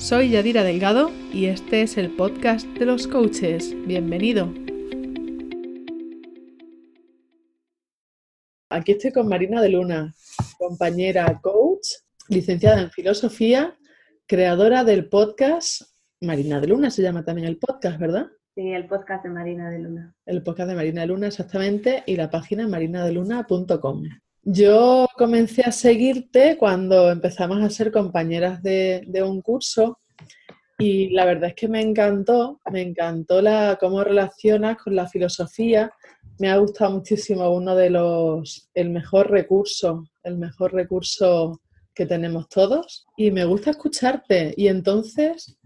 Soy Yadira Delgado y este es el podcast de los coaches. Bienvenido. Aquí estoy con Marina de Luna, compañera coach, licenciada en filosofía, creadora del podcast Marina de Luna, se llama también el podcast, ¿verdad? Sí, el podcast de Marina de Luna. El podcast de Marina de Luna, exactamente, y la página marinadeluna.com. Yo comencé a seguirte cuando empezamos a ser compañeras de, un curso y la verdad es que me encantó, me encantó la, cómo relacionas con la filosofía. Me ha gustado muchísimo uno de los, el mejor recurso, el mejor recurso que tenemos todos y me gusta escucharte. Y entonces,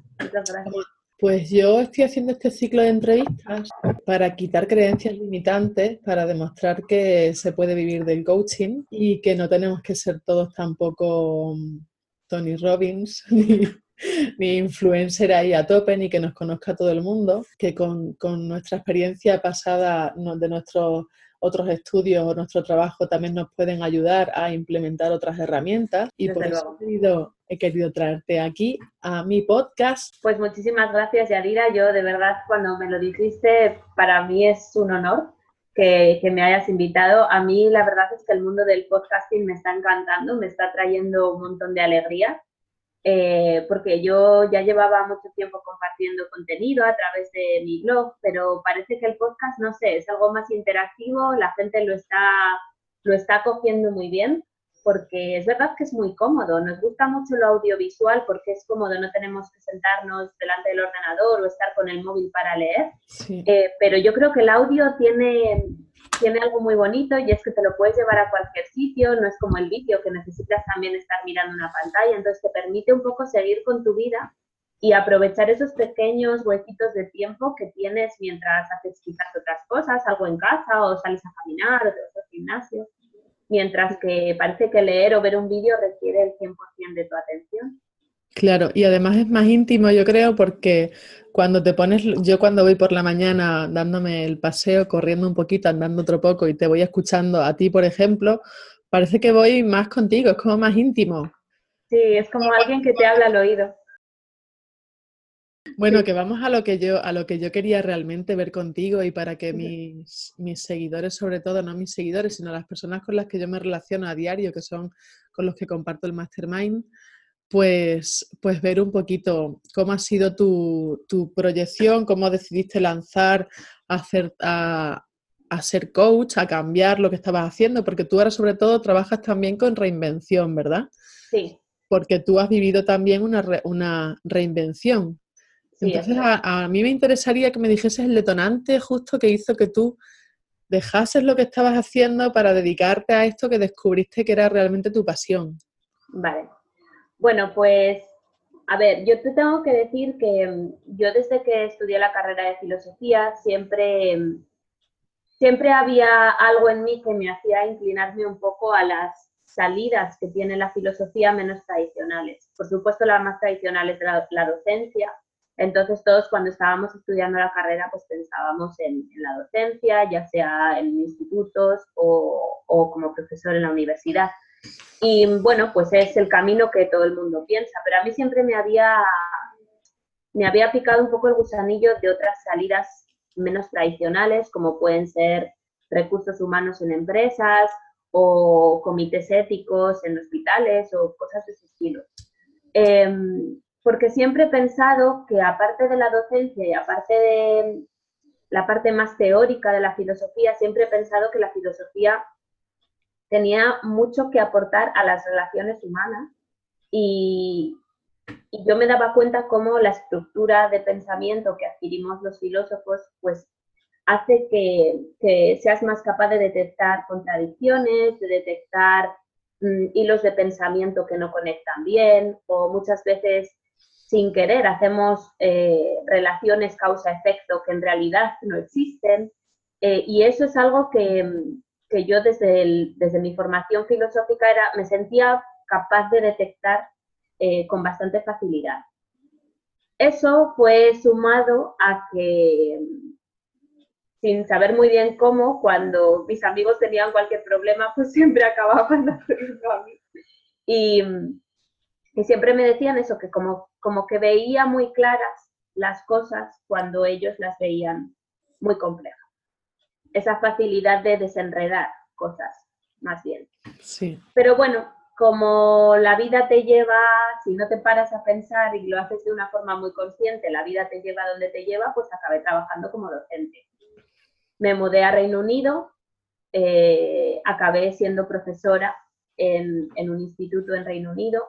pues yo estoy haciendo este ciclo de entrevistas para quitar creencias limitantes, para demostrar que se puede vivir del coaching y que no tenemos que ser todos tampoco mm, Tony Robbins ni, influencer ahí a tope, ni que nos conozca todo el mundo, que con, con nuestra experiencia pasada de nuestros otros estudios o nuestro trabajo también nos pueden ayudar a implementar otras herramientas y por eso he querido, traerte aquí a mi podcast. Pues muchísimas gracias Yadira, yo de verdad cuando me lo dijiste para mí es un honor que, que, me hayas invitado. A mí la verdad es que el mundo del podcasting me está encantando, me está trayendo un montón de alegría eh, porque yo ya llevaba mucho tiempo compartiendo contenido a través de mi blog, pero parece que el podcast, no sé, es algo más interactivo, la gente lo está, lo está cogiendo muy bien, porque es verdad que es muy cómodo, nos gusta mucho lo audiovisual porque es cómodo, no tenemos que sentarnos delante del ordenador o estar con el móvil para leer, eh, pero yo creo que el audio tiene tiene algo muy bonito y es que te lo puedes llevar a cualquier sitio, no es como el vídeo que necesitas también estar mirando una pantalla, entonces te permite un poco seguir con tu vida y aprovechar esos pequeños huequitos de tiempo que tienes mientras haces quizás otras cosas, algo en casa o sales a caminar o te vas al gimnasio, mientras que parece que leer o ver un vídeo requiere el 100% de tu atención. Claro, y además es más íntimo, yo creo, porque cuando te pones, yo cuando voy por la mañana dándome el paseo, corriendo un poquito, andando otro poco y te voy escuchando a ti, por ejemplo, parece que voy más contigo, es como más íntimo. Sí, es como alguien que te habla al oído. Bueno, que vamos a lo que yo, a lo que yo quería realmente ver contigo y para que mis, mis seguidores, sobre todo, no mis seguidores, sino las personas con las que yo me relaciono a diario, que son con los que comparto el mastermind, pues, pues ver un poquito cómo ha sido tu, proyección, cómo decidiste lanzar a, hacer, a, ser coach, a cambiar lo que estabas haciendo, porque tú ahora sobre todo trabajas también con reinvención, ¿verdad? Sí. Porque tú has vivido también una, una reinvención. Entonces, a, a, mí me interesaría que me dijeses el detonante justo que hizo que tú dejases lo que estabas haciendo para dedicarte a esto que descubriste que era realmente tu pasión. Vale. Bueno, pues, a ver, yo te tengo que decir que mm, yo desde que estudié la carrera de filosofía siempre, mm, siempre había algo en mí que me hacía inclinarme un poco a las salidas que tiene la filosofía menos tradicionales. Por supuesto, la más tradicional es la, docencia. Entonces, todos cuando estábamos estudiando la carrera, pues pensábamos en, la docencia, ya sea en institutos o, o como profesor en la universidad. Y bueno, pues es el camino que todo el mundo piensa, pero a mí siempre me había, me había picado un poco el gusanillo de otras salidas menos tradicionales, como pueden ser recursos humanos en empresas o comités éticos en hospitales o cosas de ese estilo. Em, porque siempre he pensado que aparte de la docencia y aparte de la parte más teórica de la filosofía, siempre he pensado que la filosofía tenía mucho que aportar a las relaciones humanas y, yo me daba cuenta cómo la estructura de pensamiento que adquirimos los filósofos pues hace que, seas más capaz de detectar contradicciones, de detectar mm, hilos de pensamiento que no conectan bien o muchas veces sin querer hacemos eh, relaciones causa-efecto que en realidad no existen. Eh, y eso es algo que, yo desde, desde mi formación filosófica era, me sentía capaz de detectar eh, con bastante facilidad. Eso fue sumado a que, sin saber muy bien cómo, cuando mis amigos tenían cualquier problema, pues siempre acababa pasando a mí. Y, y siempre me decían eso, que como, como que veía muy claras las cosas cuando ellos las veían muy complejas. Esa facilidad de desenredar cosas, más bien. Sí. Pero bueno, como la vida te lleva, si no te paras a pensar y lo haces de una forma muy consciente, la vida te lleva donde te lleva, pues acabé trabajando como docente. Me mudé a Reino Unido, eh, acabé siendo profesora en, en, un instituto en Reino Unido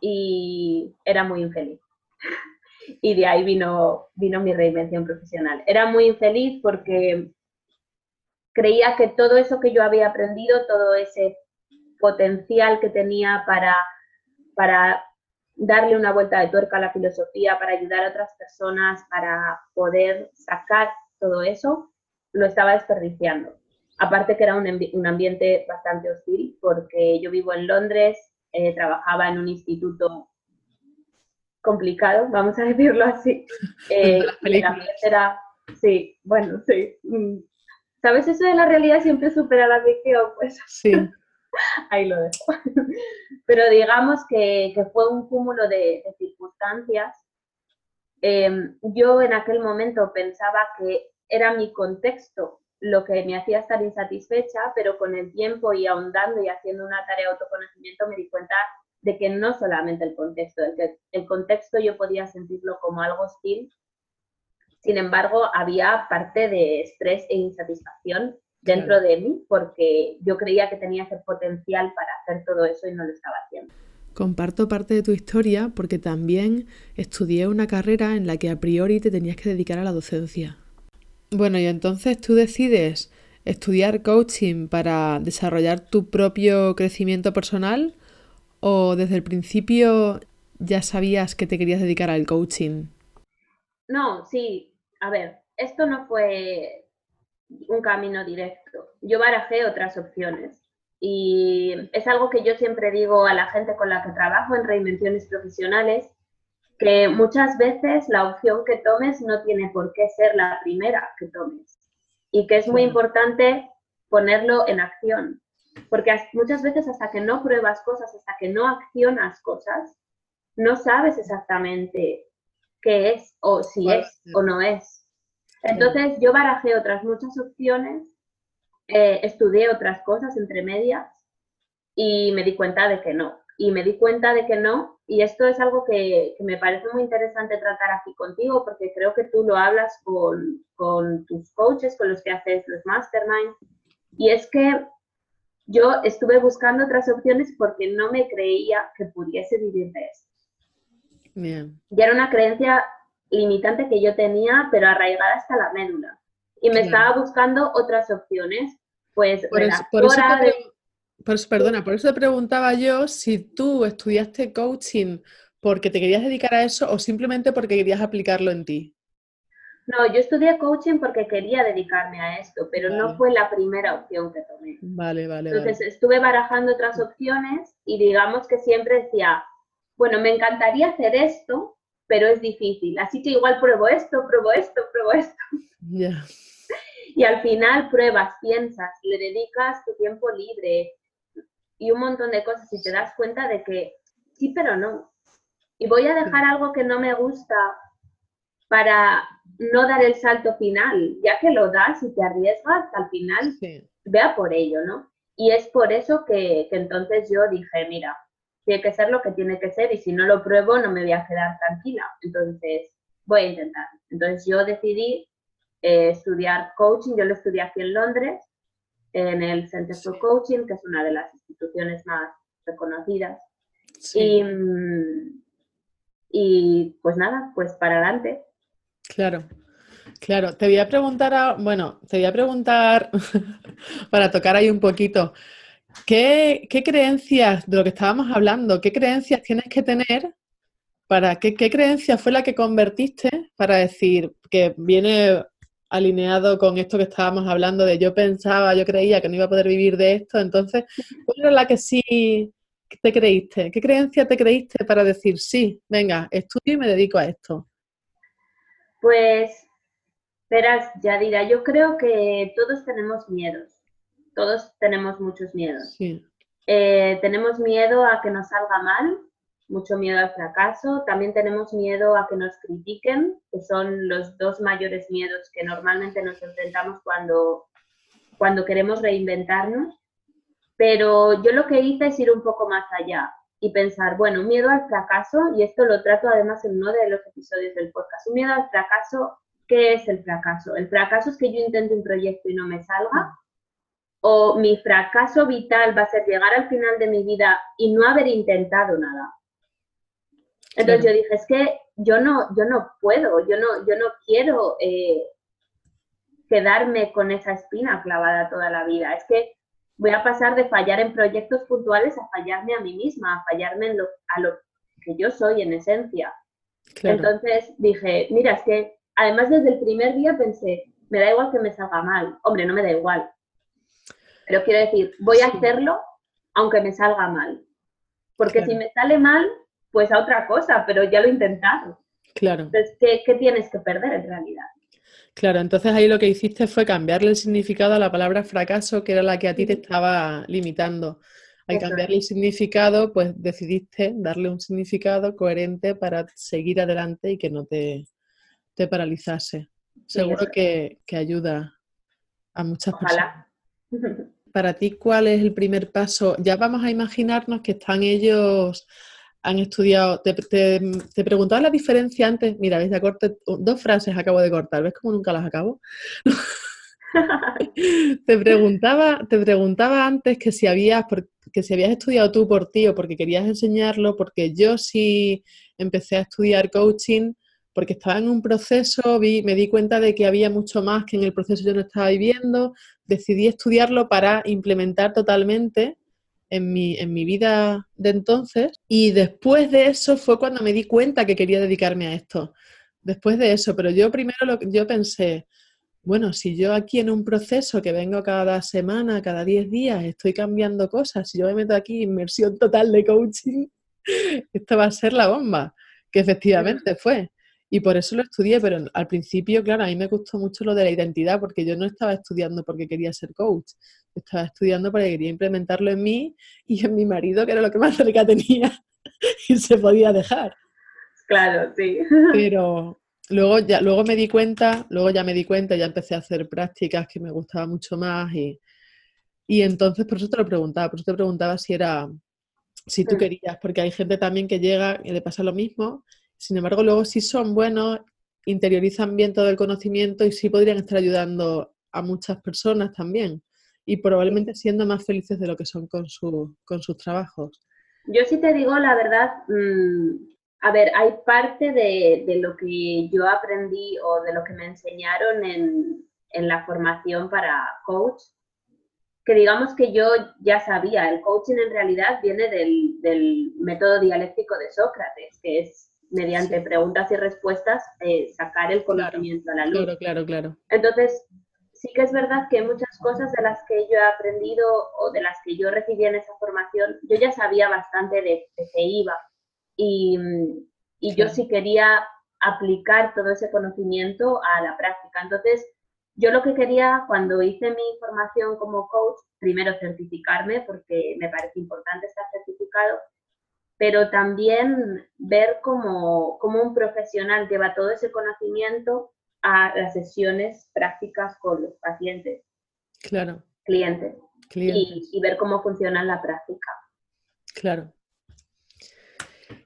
y era muy infeliz. y de ahí vino, vino mi reinvención profesional. Era muy infeliz porque creía que todo eso que yo había aprendido, todo ese potencial que tenía para, para darle una vuelta de tuerca a la filosofía, para ayudar a otras personas, para poder sacar todo eso, lo estaba desperdiciando. Aparte que era un, un ambiente bastante hostil, porque yo vivo en Londres, eh, trabajaba en un instituto complicado, vamos a decirlo así. Eh, era, sí, bueno, sí. ¿Sabes? Eso de la realidad siempre supera la ficción, pues. Sí. Ahí lo dejo. Pero digamos que, que fue un cúmulo de, circunstancias. Em, yo en aquel momento pensaba que era mi contexto lo que me hacía estar insatisfecha, pero con el tiempo y ahondando y haciendo una tarea de autoconocimiento me di cuenta de que no solamente el contexto, el, que el contexto yo podía sentirlo como algo hostil, sin embargo había parte de estrés e insatisfacción dentro de mí porque yo creía que tenía ese potencial para hacer todo eso y no lo estaba haciendo. Comparto parte de tu historia porque también estudié una carrera en la que a priori te tenías que dedicar a la docencia. Bueno, y entonces tú decides estudiar coaching para desarrollar tu propio crecimiento personal o desde el principio ya sabías que te querías dedicar al coaching? No, sí, a ver, esto no fue un camino directo. Yo barajé otras opciones y es algo que yo siempre digo a la gente con la que trabajo en reinvenciones profesionales, que muchas veces la opción que tomes no tiene por qué ser la primera que tomes y que es muy importante ponerlo en acción, porque muchas veces hasta que no pruebas cosas, hasta que no accionas cosas, no sabes exactamente qué es o si es o no es. Entonces yo barajé otras muchas opciones, eh, estudié otras cosas entre medias y me di cuenta de que no. Y me di cuenta de que no y esto es algo que, me parece muy interesante tratar aquí contigo porque creo que tú lo hablas con, con tus coaches, con los que haces los masterminds. Y es que yo estuve buscando otras opciones porque no me creía que pudiese vivir de eso. Bien. Y era una creencia limitante que yo tenía, pero arraigada hasta la médula. Y me estaba buscando otras opciones. Pues, por eso, perdona, por eso te preguntaba yo si tú estudiaste coaching porque te querías dedicar a eso o simplemente porque querías aplicarlo en ti. No, yo estudié coaching porque quería dedicarme a esto, pero no fue la primera opción que tomé. Vale, vale. Entonces estuve barajando otras opciones y digamos que siempre decía, bueno, me encantaría hacer esto, pero es difícil. Así que igual pruebo esto, pruebo esto, pruebo esto. Y al final pruebas, piensas, le dedicas tu tiempo libre, y un montón de cosas y te das cuenta de que sí, pero no. Y voy a dejar algo que no me gusta para no dar el salto final, ya que lo das y te arriesgas, al final vea por ello, ¿no? Y es por eso que, entonces yo dije, mira, tiene que ser lo que tiene que ser y si no lo pruebo no me voy a quedar tranquila. Entonces voy a intentar. Entonces yo decidí eh, estudiar coaching, yo lo estudié aquí en Londres en el Center for Coaching, que es una de las instituciones más reconocidas. Y, pues nada, pues para adelante. Claro, claro. Te voy a preguntar, bueno, te voy a preguntar para tocar ahí un poquito. ¿Qué, ¿Qué creencias, de lo que estábamos hablando, qué creencias tienes que tener para qué, qué creencia fue la que convertiste para decir que viene alineado con esto que estábamos hablando de yo pensaba, yo creía que no iba a poder vivir de esto, entonces, ¿cuál era la que sí te creíste? ¿Qué creencia te creíste para decir, sí, venga, estudio y me dedico a esto? Pues, verás, Yadira, yo creo que todos tenemos miedos, todos tenemos muchos miedos. Eh, tenemos miedo a que nos salga mal, mucho miedo al fracaso, también tenemos miedo a que nos critiquen, que son los dos mayores miedos que normalmente nos enfrentamos cuando, cuando queremos reinventarnos. Pero yo lo que hice es ir un poco más allá y pensar, bueno, miedo al fracaso, y esto lo trato además en uno de los episodios del podcast, un miedo al fracaso, ¿qué es el fracaso? El fracaso es que yo intente un proyecto y no me salga, o mi fracaso vital va a ser llegar al final de mi vida y no haber intentado nada. Entonces yo dije, es que yo no, yo no puedo, yo no, yo no quiero eh, quedarme con esa espina clavada toda la vida. Es que voy a pasar de fallar en proyectos puntuales a fallarme a mí misma, a fallarme en lo, a lo que yo soy en esencia. Entonces dije, mira, es que además desde el primer día pensé, me da igual que me salga mal. Hombre, no me da igual. Pero quiero decir, voy a hacerlo aunque me salga mal. Porque si me sale mal, pues a otra cosa, pero ya lo he intentado. Claro. Entonces, ¿qué, tienes que perder en realidad? Claro, entonces ahí lo que hiciste fue cambiarle el significado a la palabra fracaso, que era la que a ti te estaba limitando. Al cambiarle el significado, pues decidiste darle un significado coherente para seguir adelante y que no te, te paralizase. Seguro que, ayuda a muchas Ojalá. personas. Para ti, ¿cuál es el primer paso? Ya vamos a imaginarnos que están ellos han estudiado, te, te, preguntaba la diferencia antes, mira, veis, corte, dos frases acabo de cortar, ¿ves cómo nunca las acabo? te, preguntaba, te preguntaba antes que si, habías, que si habías estudiado tú por ti o porque querías enseñarlo, porque yo sí empecé a estudiar coaching porque estaba en un proceso, vi, me di cuenta de que había mucho más que en el proceso yo no estaba viviendo, decidí estudiarlo para implementar totalmente en mi, en mi vida de entonces y después de eso fue cuando me di cuenta que quería dedicarme a esto. Después de eso, pero yo primero lo, yo pensé, bueno, si yo aquí en un proceso que vengo cada semana, cada 10 días, estoy cambiando cosas, si yo me meto aquí inmersión total de coaching, esto va a ser la bomba, que efectivamente fue. Y por eso lo estudié, pero al principio, claro, a mí me gustó mucho lo de la identidad, porque yo no estaba estudiando porque quería ser coach, estaba estudiando porque quería implementarlo en mí y en mi marido, que era lo que más cerca tenía y se podía dejar. Claro, sí. Pero luego ya luego me di cuenta, luego ya me di cuenta, ya empecé a hacer prácticas que me gustaban mucho más y, y entonces por eso te lo preguntaba, por eso te preguntaba si era si tú querías, porque hay gente también que llega y le pasa lo mismo sin embargo, luego si son buenos, interiorizan bien todo el conocimiento y sí podrían estar ayudando a muchas personas también y probablemente siendo más felices de lo que son con, su, con sus trabajos. Yo sí te digo la verdad, mm, a ver, hay parte de, de, lo que yo aprendí o de lo que me enseñaron en, en la formación para coach, que digamos que yo ya sabía, el coaching en realidad viene del, del método dialéctico de Sócrates, que es mediante preguntas y respuestas, eh, sacar el conocimiento a la luz. Claro, claro, claro. Entonces, sí que es verdad que muchas cosas de las que yo he aprendido o de las que yo recibí en esa formación, yo ya sabía bastante de, de qué iba. Y, y yo sí quería aplicar todo ese conocimiento a la práctica. Entonces, yo lo que quería cuando hice mi formación como coach, primero certificarme, porque me parece importante estar certificado, pero también ver cómo, un profesional lleva todo ese conocimiento a las sesiones prácticas con los pacientes. Claro. Clientes. Y, ver cómo funciona la práctica. Claro.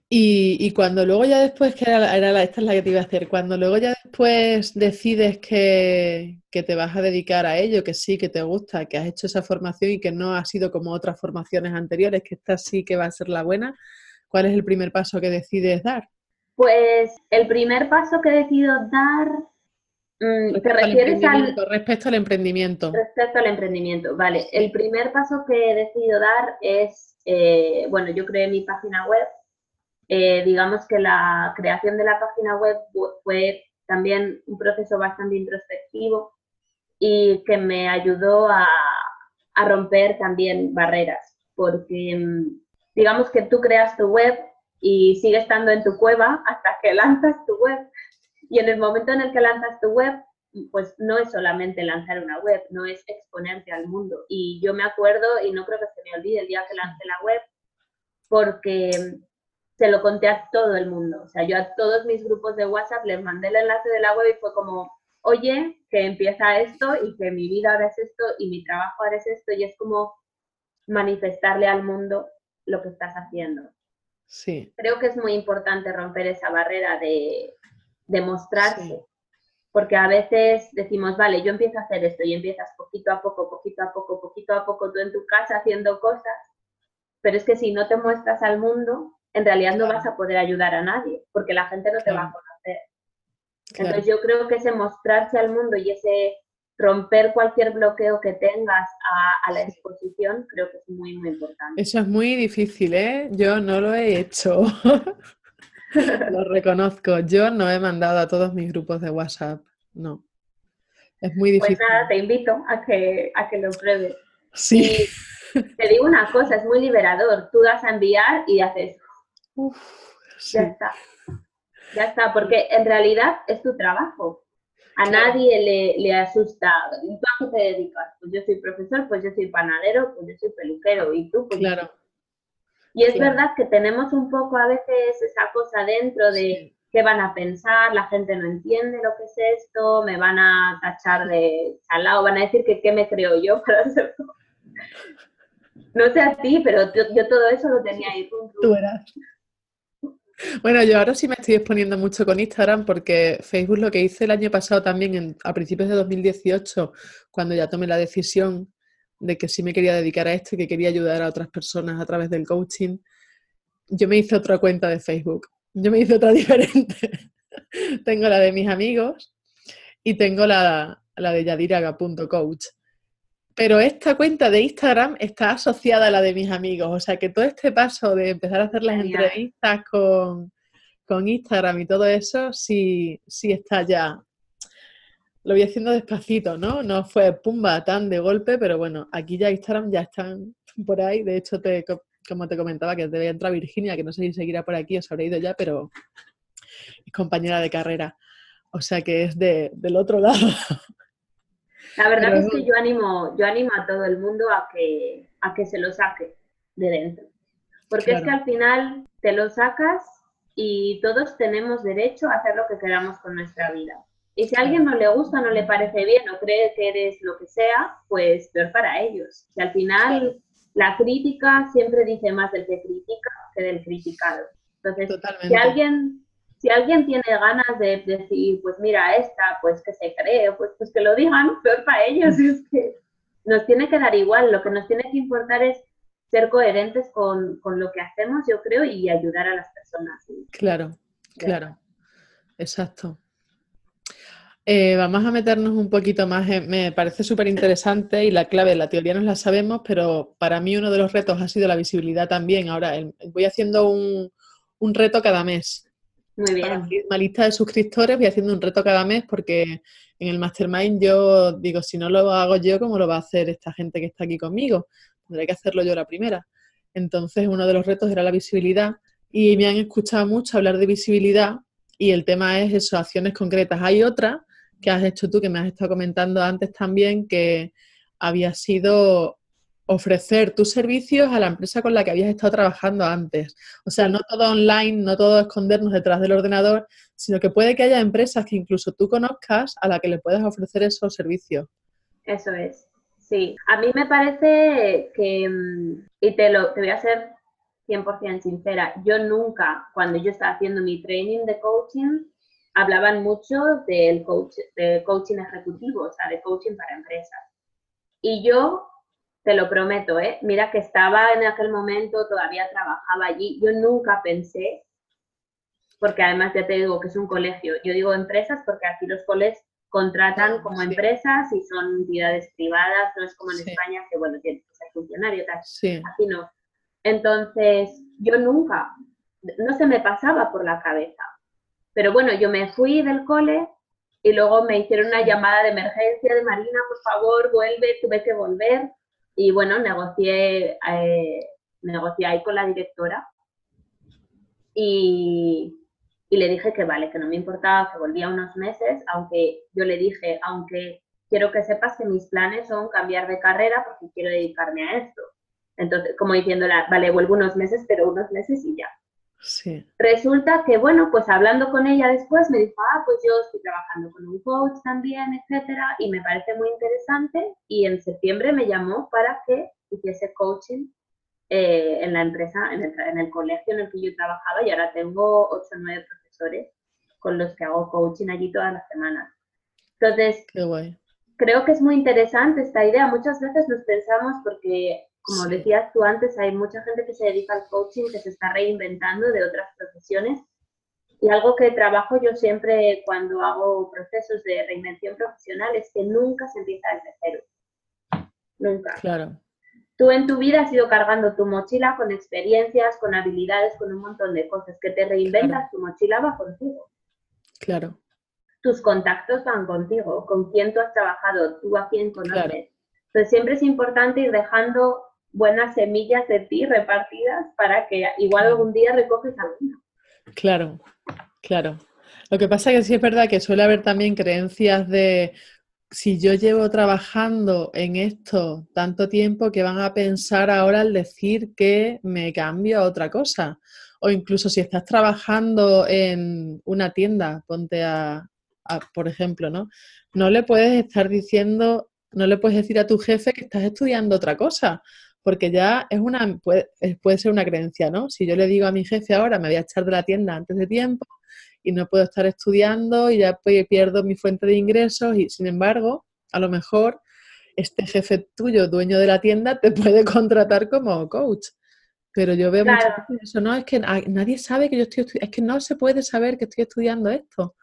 Y, cuando luego ya después, que era, la, esta es la que te iba a hacer, cuando luego ya después decides que, que, te vas a dedicar a ello, que sí, que te gusta, que has hecho esa formación y que no ha sido como otras formaciones anteriores, que esta sí que va a ser la buena, ¿cuál es el primer paso que decides dar? Pues el primer paso que decido dar, mm, ¿te refieres al, Respecto al emprendimiento. Respecto al emprendimiento, vale. El primer paso que decido dar es, eh, bueno, yo creé mi página web eh, digamos que la creación de la página web fue también un proceso bastante introspectivo y que me ayudó a, a romper también barreras, porque mm, digamos que tú creas tu web y sigue estando en tu cueva hasta que lanzas tu web. Y en el momento en el que lanzas tu web, pues no es solamente lanzar una web, no es exponerte al mundo. Y yo me acuerdo, y no creo que se me olvide el día que lancé la web, porque se lo conté a todo el mundo. O sea, yo a todos mis grupos de WhatsApp les mandé el enlace de la web y fue como, oye, que empieza esto y que mi vida ahora es esto y mi trabajo ahora es esto. Y es como manifestarle al mundo lo que estás haciendo. Sí. Creo que es muy importante romper esa barrera de, de mostrarse porque a veces decimos, vale, yo empiezo a hacer esto y empiezas poquito a poco, poquito a poco, poquito a poco tú en tu casa haciendo cosas, pero es que si no te muestras al mundo, en realidad no vas a poder ayudar a nadie, porque la gente no te va a conocer. Entonces yo creo que ese mostrarse al mundo y ese romper cualquier bloqueo que tengas a, a, la exposición, creo que es muy, muy importante. Eso es muy difícil, ¿eh? Yo no lo he hecho. Lo reconozco. Yo no he mandado a todos mis grupos de WhatsApp. No. Es muy pues difícil. Pues nada, te invito a que, a que lo pruebes. Sí. te digo una cosa, es muy liberador. Tú das a enviar y haces. Ya está. Ya está, porque en realidad es tu trabajo. A nadie le, le asusta. ¿Y tú a qué te dedicas? Pues yo soy profesor, pues yo soy panadero, pues yo soy peluquero. ¿Y tú? Pues claro. Y es verdad que tenemos un poco a veces esa cosa dentro de qué van a pensar, la gente no entiende lo que es esto, me van a tachar de chalao, van a decir que qué me creo yo para hacerlo. No sé a ti, pero yo, todo eso lo tenía ahí. Tú eras. Bueno, yo ahora sí me estoy exponiendo mucho con Instagram porque Facebook lo que hice el año pasado también, a principios de 2018, cuando ya tomé la decisión de que sí me quería dedicar a esto y que quería ayudar a otras personas a través del coaching, yo me hice otra cuenta de Facebook. Yo me hice otra diferente. tengo la de mis amigos y tengo la, la de yadiraga.coach. Pero esta cuenta de Instagram está asociada a la de mis amigos. O sea que todo este paso de empezar a hacer las entrevistas con, con Instagram y todo eso, sí, sí está ya lo voy haciendo despacito, ¿no? No fue pumba tan de golpe, pero bueno, aquí ya Instagram ya están por ahí. De hecho, te, como te comentaba, que debe entrar Virginia, que no sé si seguirá por aquí, os habré ido ya, pero es compañera de carrera. O sea que es de, del otro lado. La verdad es que yo animo, yo animo a todo el mundo a que, a que se lo saque de dentro. Porque es que al final te lo sacas y todos tenemos derecho a hacer lo que queramos con nuestra vida. Y si a alguien no le gusta, no le parece bien o cree que eres lo que sea, pues peor para ellos. Si al final la crítica siempre dice más del que critica que del criticado. Entonces, si alguien si alguien tiene ganas de decir, pues mira, esta, pues que se cree, pues, pues que lo digan, peor para ellos. Es que nos tiene que dar igual, lo que nos tiene que importar es ser coherentes con, con lo que hacemos, yo creo, y ayudar a las personas. Claro, claro, exacto. Eh, vamos a meternos un poquito más, me parece súper interesante y la clave, la teoría no la sabemos, pero para mí uno de los retos ha sido la visibilidad también. Ahora voy haciendo un, reto cada mes. Muy bien. Lista de suscriptores voy haciendo un reto cada mes porque en el Mastermind yo digo, si no lo hago yo, ¿cómo lo va a hacer esta gente que está aquí conmigo? Tendré que hacerlo yo la primera. Entonces uno de los retos era la visibilidad y me han escuchado mucho hablar de visibilidad y el tema es eso, acciones concretas. Hay otra que has hecho tú, que me has estado comentando antes también, que había sido ofrecer tus servicios a la empresa con la que habías estado trabajando antes. O sea, no todo online, no todo escondernos detrás del ordenador, sino que puede que haya empresas que incluso tú conozcas a la que le puedas ofrecer esos servicios. Eso es, sí. A mí me parece que, mm, y te, lo, te voy a ser 100% sincera, yo nunca, cuando yo estaba haciendo mi training de coaching, hablaban mucho del coach, de coaching ejecutivo, o sea, de coaching para empresas. Y yo, te lo prometo, ¿eh? mira que estaba en aquel momento, todavía trabajaba allí, yo nunca pensé, porque además ya te digo que es un colegio, yo digo empresas porque aquí los colegios contratan como empresas y son entidades privadas, no es como en España que, bueno, tienes que ser funcionario, tal. Aquí no. Entonces, yo nunca no se me pasaba por la cabeza. Pero bueno, yo me fui del cole y luego me hicieron una llamada de emergencia de Marina, por favor, vuelve, tuve que volver. Y bueno, negocié, eh, negocié ahí con la directora y, y le dije que vale, que no me importaba, que volvía unos meses, aunque yo le dije, aunque quiero que sepas que mis planes son cambiar de carrera porque quiero dedicarme a esto. Entonces, como diciéndola, vale, vuelvo unos meses, pero unos meses y ya. Sí. Resulta que, bueno, pues hablando con ella después me dijo, ah, pues yo estoy trabajando con un coach también, etcétera, y me parece muy interesante. Y en septiembre me llamó para que hiciese coaching eh, en la empresa, en el, en el, colegio en el que yo trabajaba, y ahora tengo 8 o 9 profesores con los que hago coaching allí todas las semanas. Entonces, creo que es muy interesante esta idea. Muchas veces nos pensamos porque como decías tú antes, hay mucha gente que se dedica al coaching, que se está reinventando de otras profesiones. Y algo que trabajo yo siempre cuando hago procesos de reinvención profesional es que nunca se empieza desde cero. Nunca. Claro. Tú en tu vida has ido cargando tu mochila con experiencias, con habilidades, con un montón de cosas que te reinventas, tu mochila va contigo. Claro. Tus contactos van contigo, con quién tú has trabajado, tú a quién conoces. Entonces siempre es importante ir dejando buenas semillas de ti repartidas para que igual algún día recoges alguna. Claro, claro. Lo que pasa es que sí es verdad que suele haber también creencias de si yo llevo trabajando en esto tanto tiempo que van a pensar ahora al decir que me cambio a otra cosa. O incluso si estás trabajando en una tienda, ponte a, a, por ejemplo, ¿no? No le puedes estar diciendo, no le puedes decir a tu jefe que estás estudiando otra cosa, porque ya es una, puede, puede, ser una creencia, ¿no? Si yo le digo a mi jefe ahora, me voy a echar de la tienda antes de tiempo y no puedo estar estudiando y ya pierdo mi fuente de ingresos y sin embargo, a lo mejor este jefe tuyo, dueño de la tienda, te puede contratar como coach. Pero yo veo veces eso, no, es que nadie sabe que yo estoy estudiando, es que no se puede saber que estoy estudiando esto.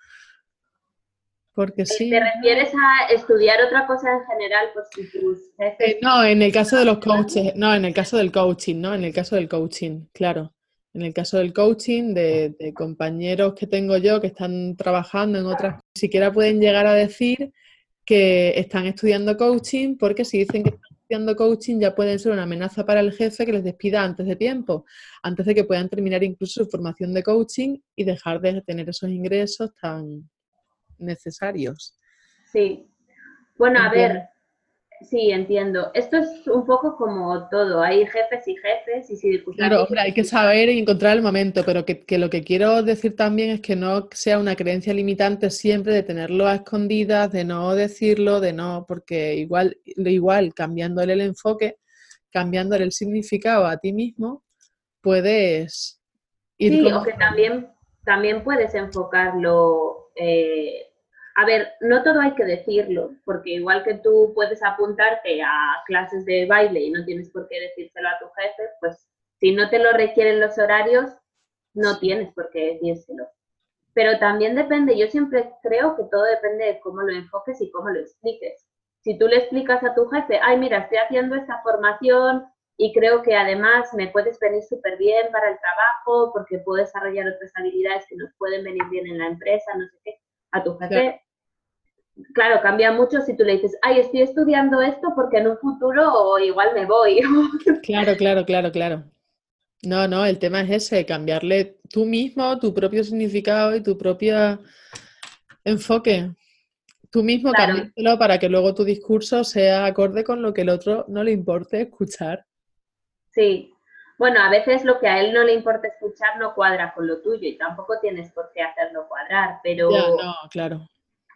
Porque sí. ¿Te refieres a estudiar otra cosa en general? Pues si tus eh, no, en el caso de los coaches, no, en el caso del coaching, ¿no? En el caso del coaching, claro. En el caso del coaching, de, compañeros que tengo yo que están trabajando en otras, ni siquiera pueden llegar a decir que están estudiando coaching, porque si dicen que están estudiando coaching ya pueden ser una amenaza para el jefe que les despida antes de tiempo, antes de que puedan terminar incluso su formación de coaching y dejar de tener esos ingresos tan, necesarios. Sí. Bueno, a ver, sí, entiendo. Esto es un poco como todo. Hay jefes y jefes y si Claro, hay que saber y encontrar el momento, pero que, lo que quiero decir también es que no sea una creencia limitante siempre de tenerlo a escondidas, de no decirlo, de no, porque igual, igual cambiándole el enfoque, cambiándole el significado a ti mismo, puedes ir. Sí, o que también, también puedes enfocarlo eh, a ver, no todo hay que decirlo, porque igual que tú puedes apuntarte a clases de baile y no tienes por qué decírselo a tu jefe, pues si no te lo requieren los horarios, no tienes por qué decírselo. Pero también depende, yo siempre creo que todo depende de cómo lo enfoques y cómo lo expliques. Si tú le explicas a tu jefe, ay, mira, estoy haciendo esta formación y creo que además me puedes venir súper bien para el trabajo porque puedo desarrollar otras habilidades que nos pueden venir bien en la empresa, no sé qué. A tu jefe, claro, cambia mucho si tú le dices, ay, estoy estudiando esto porque en un futuro igual me voy. claro, claro, claro, claro. No, no, el tema es ese, cambiarle tú mismo tu propio significado y tu propio enfoque. Tú mismo claro. para que luego tu discurso sea acorde con lo que el otro no le importe escuchar. Sí. Bueno, a veces lo que a él no le importa escuchar no cuadra con lo tuyo y tampoco tienes por qué hacerlo cuadrar, pero... Ya, no, claro.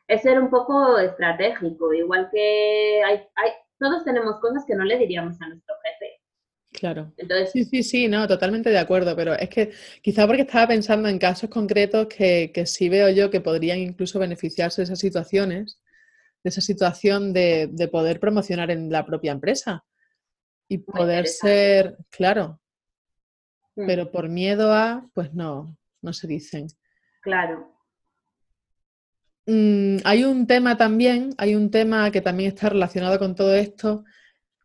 Es ser un poco estratégico, igual que hay, hay, todos tenemos cosas que no le diríamos a nuestro jefe. Claro. Entonces, sí, sí, sí, no, totalmente de acuerdo, pero es que quizá porque estaba pensando en casos concretos que, que sí veo yo que podrían incluso beneficiarse de esas situaciones, de esa situación de, de poder promocionar en la propia empresa y poder ser, claro, mm. pero por miedo a, pues no, no se dicen. Claro. Mm, hay un tema también, hay un tema que también está relacionado con todo esto,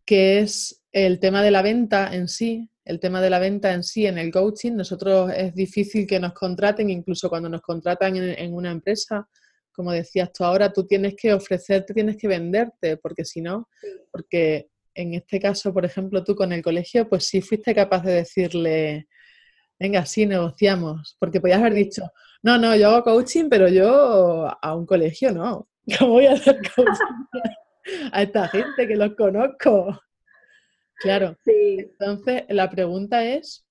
que es el tema de la venta en sí, el tema de la venta en sí, en el coaching, nosotros es difícil que nos contraten, incluso cuando nos contratan en, una empresa, como decías tú ahora, tú tienes que ofrecerte, tienes que venderte, porque si no, porque en este caso, por ejemplo, tú con el colegio, pues sí fuiste capaz de decirle, venga, sí, negociamos, porque podías haber dicho, no, no, yo hago coaching, pero yo a un colegio no. ¿Cómo voy a hacer coaching a esta gente que los conozco? Claro. Sí. Entonces, la pregunta es,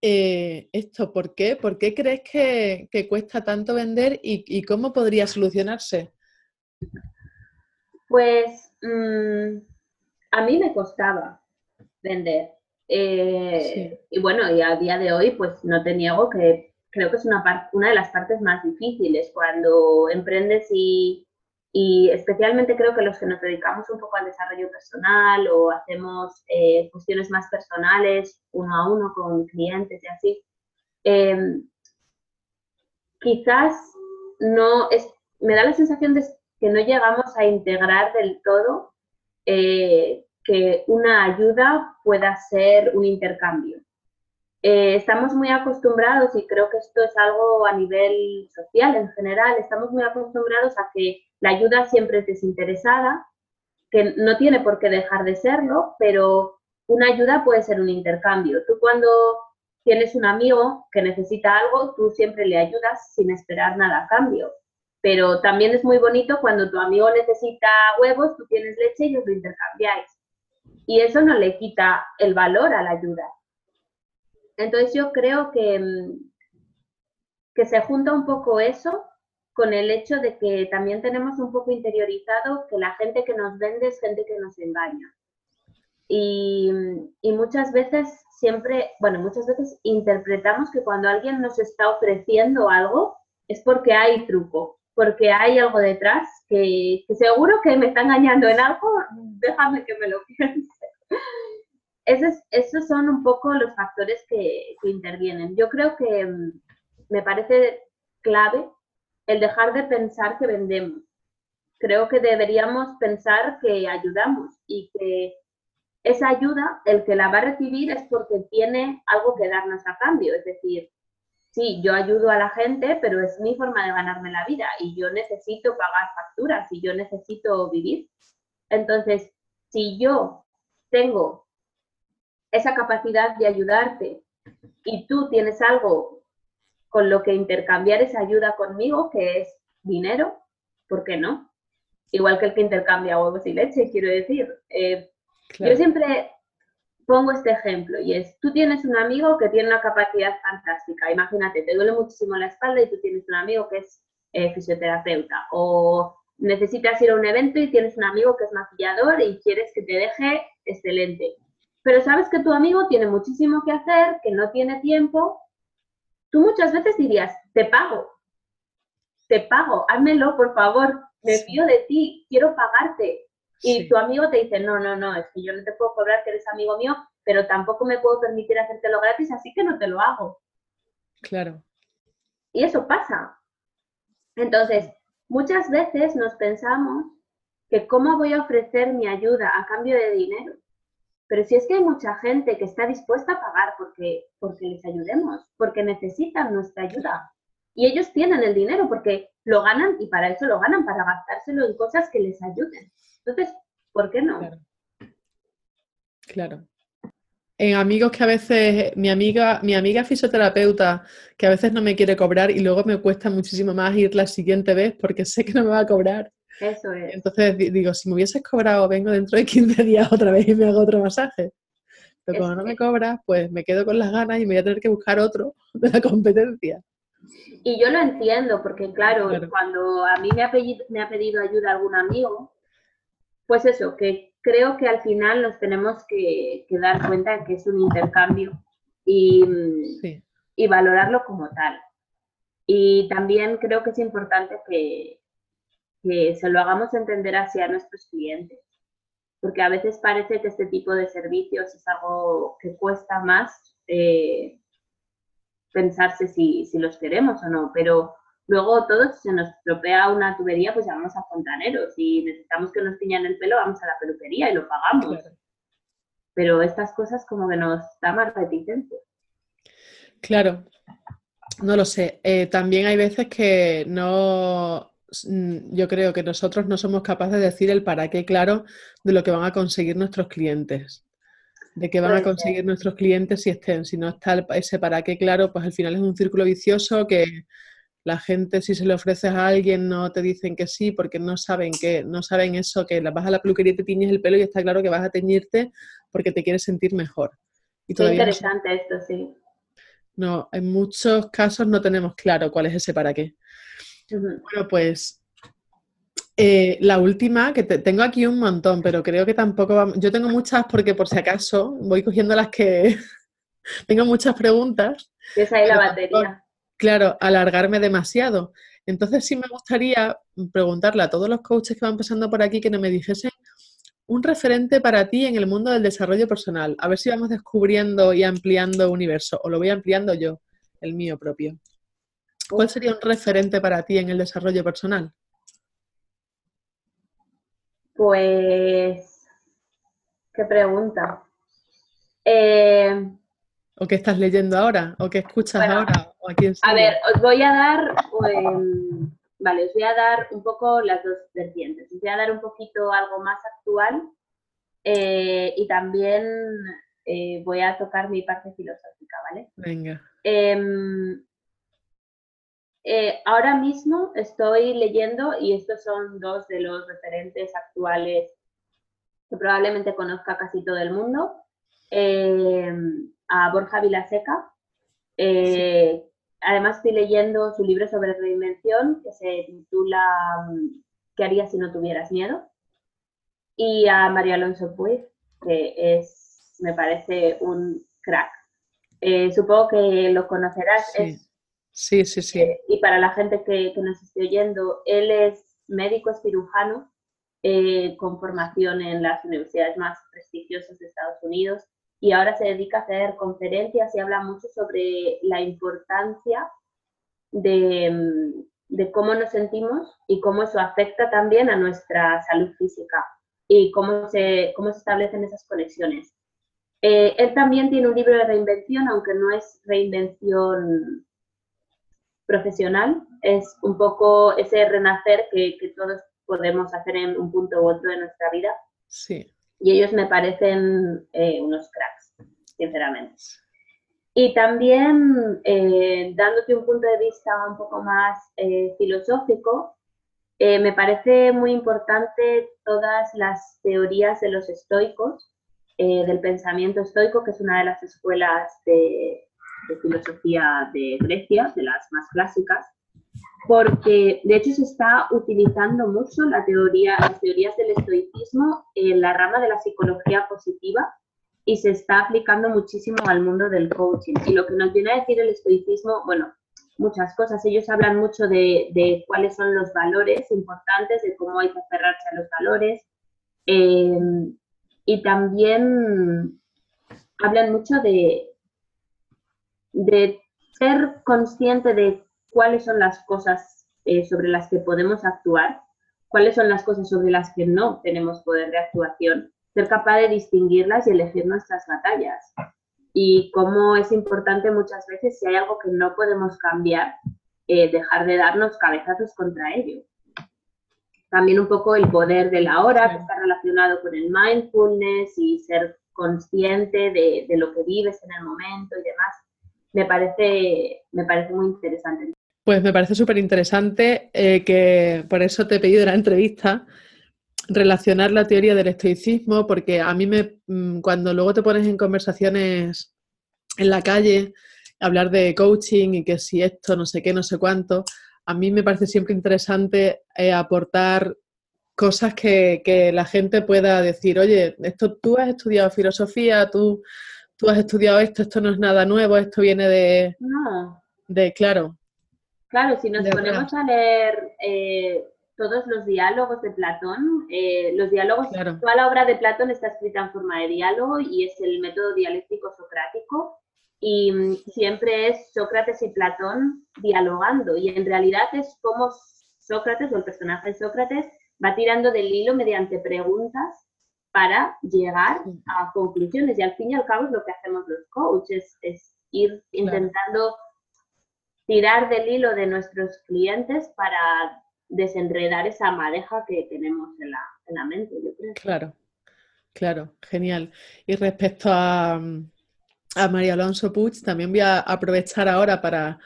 eh, esto, ¿por qué? ¿Por qué crees que, cuesta tanto vender y, cómo podría solucionarse? Pues mm, a mí me costaba vender. Eh, y bueno, y a día de hoy, pues no te niego que creo que es una, una de las partes más difíciles cuando emprendes y, y especialmente creo que los que nos dedicamos un poco al desarrollo personal o hacemos eh, cuestiones más personales uno a uno con clientes y así, em, quizás no es, me da la sensación de que no llegamos a integrar del todo eh, que una ayuda pueda ser un intercambio. Eh, estamos muy acostumbrados, y creo que esto es algo a nivel social en general, estamos muy acostumbrados a que la ayuda siempre es desinteresada, que no tiene por qué dejar de serlo, pero una ayuda puede ser un intercambio. Tú cuando tienes un amigo que necesita algo, tú siempre le ayudas sin esperar nada a cambio. Pero también es muy bonito cuando tu amigo necesita huevos, tú tienes leche y os lo intercambiáis. Y eso no le quita el valor a la ayuda. Entonces yo creo que, mm, que se junta un poco eso con el hecho de que también tenemos un poco interiorizado que la gente que nos vende es gente que nos engaña. Y, y, muchas veces siempre, bueno, muchas veces interpretamos que cuando alguien nos está ofreciendo algo es porque hay truco, porque hay algo detrás que, seguro que me está engañando en algo, déjame que me lo piense. Esos, esos son un poco los factores que, que intervienen. Yo creo que mm, me parece clave el dejar de pensar que vendemos. Creo que deberíamos pensar que ayudamos y que esa ayuda, el que la va a recibir es porque tiene algo que darnos a cambio. Es decir, sí, yo ayudo a la gente, pero es mi forma de ganarme la vida y yo necesito pagar facturas y yo necesito vivir. Entonces, si yo tengo esa capacidad de ayudarte y tú tienes algo con lo que intercambiar esa ayuda conmigo, que es dinero, ¿por qué no? Igual que el que intercambia huevos y leche, quiero decir. Eh, yo siempre pongo este ejemplo y es, tú tienes un amigo que tiene una capacidad fantástica, imagínate, te duele muchísimo la espalda y tú tienes un amigo que es eh, fisioterapeuta o necesitas ir a un evento y tienes un amigo que es maquillador y quieres que te deje excelente. Pero sabes que tu amigo tiene muchísimo que hacer, que no tiene tiempo tú muchas veces dirías, te pago, te pago, házmelo, por favor, me fío de ti, quiero pagarte. Y tu amigo te dice, no, no, no, es que yo no te puedo cobrar que eres amigo mío, pero tampoco me puedo permitir hacértelo gratis, así que no te lo hago. Claro. Y eso pasa. Entonces, muchas veces nos pensamos que cómo voy a ofrecer mi ayuda a cambio de dinero. Pero si es que hay mucha gente que está dispuesta a pagar porque, porque les ayudemos, porque necesitan nuestra ayuda. Y ellos tienen el dinero porque lo ganan y para eso lo ganan, para gastárselo en cosas que les ayuden. Entonces, ¿por qué no? Claro. En amigos que a veces, mi amiga, mi amiga fisioterapeuta, que a veces no me quiere cobrar y luego me cuesta muchísimo más ir la siguiente vez porque sé que no me va a cobrar. Eso es. Entonces digo, si me hubieses cobrado, vengo dentro de 15 días otra vez y me hago otro masaje. Pero como no me cobras, pues me quedo con las ganas y me voy a tener que buscar otro de la competencia. Y yo lo entiendo, porque claro, cuando a mí me ha, pedido, me ha pedido ayuda algún amigo, pues eso, que creo que al final nos tenemos que, dar cuenta de que es un intercambio y, y valorarlo como tal. Y también creo que es importante que, que se lo hagamos entender hacia nuestros clientes. Porque a veces parece que este tipo de servicios es algo que cuesta más eh, pensarse si, si, los queremos o no, pero luego todos se nos estropea una tubería, pues llamamos a fontaneros. Si necesitamos que nos tiñan el pelo, vamos a la peluquería y lo pagamos. pero estas cosas como que nos da más reticencia. Claro, no lo sé. Eh, también hay veces que no, yo creo que nosotros no somos capaces de decir el para qué claro de lo que van a conseguir nuestros clientes. De qué van a conseguir nuestros clientes si estén, si no está ese para qué claro, pues al final es un círculo vicioso que la gente si se le ofreces a alguien no te dicen que sí porque no saben que no saben eso que vas a la peluquería y te tiñes el pelo y está claro que vas a teñirte porque te quieres sentir mejor. Y interesante esto, sí. No, en muchos casos no tenemos claro cuál es ese para qué. Bueno, pues eh, la última, que tengo aquí un montón, pero creo que tampoco vamos... Yo tengo muchas porque por si acaso voy cogiendo las que... tengo muchas preguntas. Esa es la batería. Claro, alargarme demasiado. Entonces sí me gustaría preguntarle a todos los coaches que van pasando por aquí que no me dijesen un referente para ti en el mundo del desarrollo personal. A ver si vamos descubriendo y ampliando universo, o lo voy ampliando yo, el mío propio. ¿Cuál sería un referente para ti en el desarrollo personal? Pues, qué pregunta. Eh, ¿O qué estás leyendo ahora? ¿O qué escuchas ahora? ¿O a, ver, os voy a dar em, Vale, os voy a dar un poco las dos vertientes. Os voy a dar un poquito algo más actual eh, y también eh, voy a tocar mi parte filosófica, ¿vale? Venga. Em, eh, ahora mismo estoy leyendo, y estos son dos de los referentes actuales que probablemente conozca casi todo el mundo, em, a Borja Vilaseca, además estoy leyendo su libro sobre reinvención que se titula mm, ¿Qué harías si no tuvieras miedo? Y a María Alonso Puig, que es, me parece un crack. Eh, supongo que lo conocerás. Sí, sí, sí. Eh, y para la gente que, nos esté oyendo, él es médico cirujano eh, con formación en las universidades más prestigiosas de Estados Unidos y ahora se dedica a hacer conferencias y habla mucho sobre la importancia de, cómo nos sentimos y cómo eso afecta también a nuestra salud física y cómo se, cómo se establecen esas conexiones. Eh, él también tiene un libro de reinvención, aunque no es reinvención profesional, es un poco ese renacer que, que todos podemos hacer en un punto u otro de nuestra vida. Sí y ellos me parecen eh, unos cracks, sinceramente. Y también, eh, dándote un punto de vista un poco más eh, filosófico, me parece muy importante todas las teorías de los estoicos, del pensamiento estoico, que es una de las escuelas de, de filosofía de Grecia, de las más clásicas, porque de hecho se está utilizando mucho la teoría, las teorías del estoicismo en la rama de la psicología positiva y se está aplicando muchísimo al mundo del coaching. Y lo que nos viene a decir el estoicismo, bueno, muchas cosas. Ellos hablan mucho de, cuáles son los valores importantes, de cómo hay que aferrarse a los valores. Eh, y también hablan mucho de, de ser consciente de cuáles son las cosas eh, sobre las que podemos actuar, cuáles son las cosas sobre las que no tenemos poder de actuación, ser capaz de distinguirlas y elegir nuestras batallas. Y cómo es importante muchas veces, si hay algo que no podemos cambiar, eh, dejar de darnos cabezazos contra ello. También un poco el poder de la hora, que está relacionado con el mindfulness y ser consciente de, de lo que vives en el momento y demás. Me parece, me parece muy interesante. Pues me parece súper interesante eh, que por eso te he pedido la entrevista, relacionar la teoría del estoicismo, porque a mí me, mm, cuando luego te pones en conversaciones en la calle, hablar de coaching y que si esto, no sé qué, no sé cuánto, a mí me parece siempre interesante eh, aportar cosas que, que, la gente pueda decir, oye, esto tú has estudiado filosofía, tú, tú has estudiado esto, esto no es nada nuevo, esto viene de... No. De, claro, Claro, si nos ponemos a leer eh, todos los diálogos de Platón, eh, los diálogos, toda la obra de Platón está escrita en forma de diálogo y es el método dialéctico socrático. Y mm, siempre es Sócrates y Platón dialogando. Y en realidad es como Sócrates o el personaje de Sócrates va tirando del hilo mediante preguntas para llegar a conclusiones. Y al fin y al cabo es lo que hacemos los coaches, es ir intentando tirar del hilo de nuestros clientes para desenredar esa madeja que tenemos en la, en la mente, yo creo. Claro, claro, genial. Y respecto a, a María Alonso Puig, también voy a aprovechar ahora para,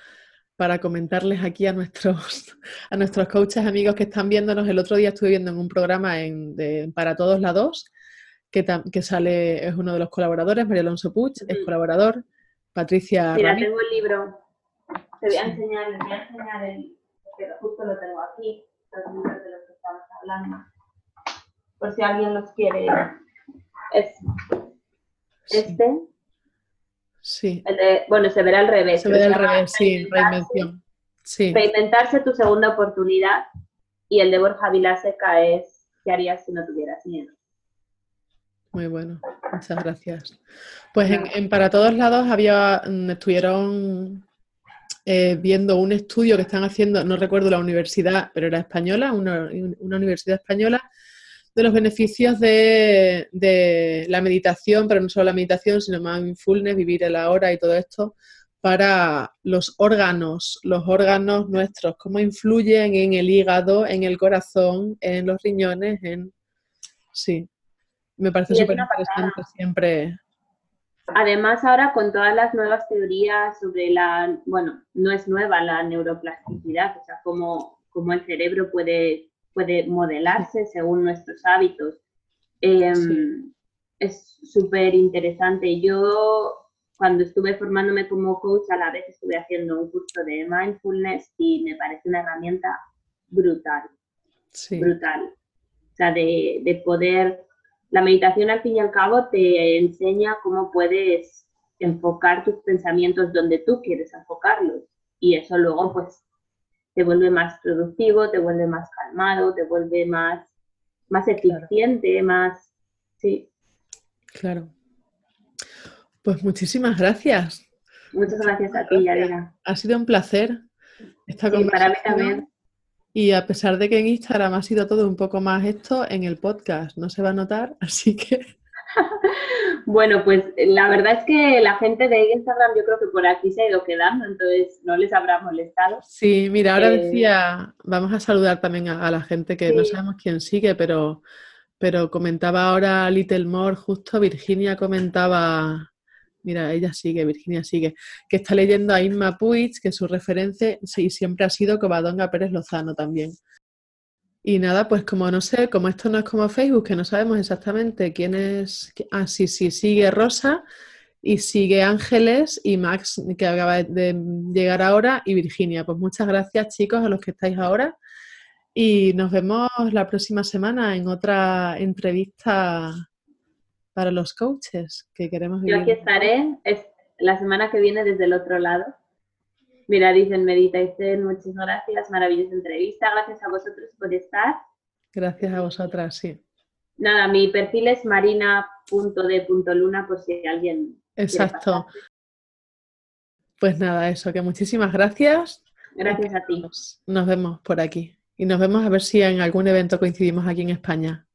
para comentarles aquí a nuestros, a nuestros coaches amigos que están viéndonos. El otro día estuve viendo en un programa en, de, para todos lados que, que, sale, es uno de los colaboradores, María Alonso Puig, es colaborador, Patricia. Mira, tengo el libro. Te voy a enseñar, les voy a enseñar el, que justo lo tengo aquí, los libros de los que estamos hablando. Por si alguien los quiere. Es este. Sí. bueno, se verá al revés. Se verá al revés, sí, reinvención. Sí. Reinventarse tu segunda oportunidad. Y el de Borja Vilaseca es ¿qué harías si no tuvieras miedo? Muy bueno, muchas gracias. Pues en, Para Todos Lados había, mm, estuvieron eh, viendo un estudio que están haciendo, no recuerdo la universidad, pero era española, una, universidad española, de los beneficios de, la meditación, pero no solo la meditación, sino mindfulness, vivir el ahora y todo esto, para los órganos, los órganos nuestros, cómo influyen en el hígado, en el corazón, en los riñones, en... Sí, me parece súper interesante siempre Además, ahora con todas las nuevas teorías sobre la, bueno, no es nueva la neuroplasticidad, o sea, cómo, cómo el cerebro puede, puede modelarse según nuestros hábitos. Em, es súper interesante. Yo, cuando estuve formándome como coach, a la vez estuve haciendo un curso de mindfulness y me parece una herramienta brutal. Brutal. O sea, de, de poder la meditación al fin y al cabo te enseña cómo puedes enfocar tus pensamientos donde tú quieres enfocarlos y eso luego pues te vuelve más productivo, te vuelve más calmado, te vuelve más, más eficiente, más... Sí. Claro. Pues muchísimas gracias. Muchas gracias a ti, Yadira. Ha sido un placer esta sí, Para mí también. Y a pesar de que en Instagram ha sido todo un poco más esto, en el podcast no se va a notar, así que... bueno, pues la verdad es que la gente de Instagram yo creo que por aquí se ha ido quedando, entonces no les habrá molestado. Sí, mira, ahora eh, decía, vamos a saludar también a, la gente que no sabemos quién sigue, pero, pero comentaba ahora Little More, justo Virginia comentaba mira, ella sigue, Virginia sigue, que está leyendo a Inma Puig, que su referencia sí, siempre ha sido Covadonga Pérez Lozano también. Y nada, pues como no sé, como esto no es como Facebook, que no sabemos exactamente quién es. Ah, sí, sí, sigue Rosa y sigue Ángeles y Max, que acaba de llegar ahora, y Virginia. Pues muchas gracias, chicos, a los que estáis ahora. Y nos vemos la próxima semana en otra entrevista para los coaches que queremos vivir. Yo aquí estaré es la semana que viene desde el otro lado. Mira, dicen Medita, muchas gracias, maravillosa entrevista, gracias a vosotros por estar. Gracias a vosotras, sí. Nada, mi perfil es marina.d.luna por si alguien. Exacto. Pues nada, eso, que muchísimas gracias. Gracias a ti. Nos vemos por aquí. Y nos vemos a ver si en algún evento coincidimos aquí en España.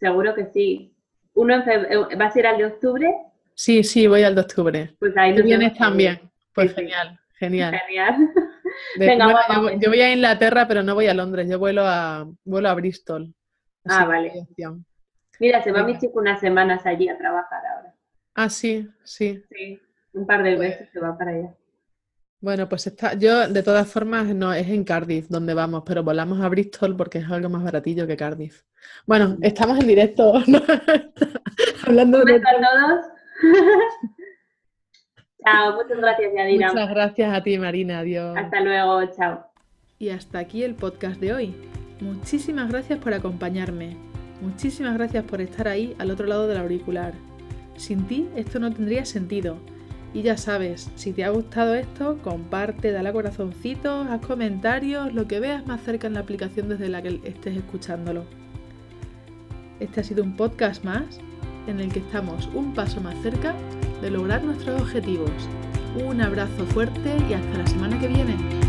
Seguro que sí. Uno eh, ¿Va a ser al de octubre? Sí, sí, voy al de octubre. Pues ahí ¿Tú vienes también? Pues genial, genial. Genial. yo, voy a Inglaterra, pero no voy a Londres, yo vuelo a, vuelo a Bristol. ah, vale. Mira, se va mi chico unas semanas allí a trabajar ahora. Ah, sí, sí. Sí, un par de pues veces se va para allá. Bueno, pues está, yo de todas formas no es en Cardiff donde vamos, pero volamos a Bristol porque es algo más baratillo que Cardiff. Bueno, estamos en directo, hablando de todos. chao, muchas gracias, Yadira. Muchas gracias a ti, Marina. Adiós. Hasta luego, chao. Y hasta aquí el podcast de hoy. Muchísimas gracias por acompañarme. Muchísimas gracias por estar ahí al otro lado del auricular. Sin ti esto no tendría sentido y ya sabes, si te ha gustado esto, comparte, dale a corazoncitos, haz comentarios, lo que veas más cerca en la aplicación desde la que estés escuchándolo. Este ha sido un podcast más en el que estamos un paso más cerca de lograr nuestros objetivos. Un abrazo fuerte y hasta la semana que viene.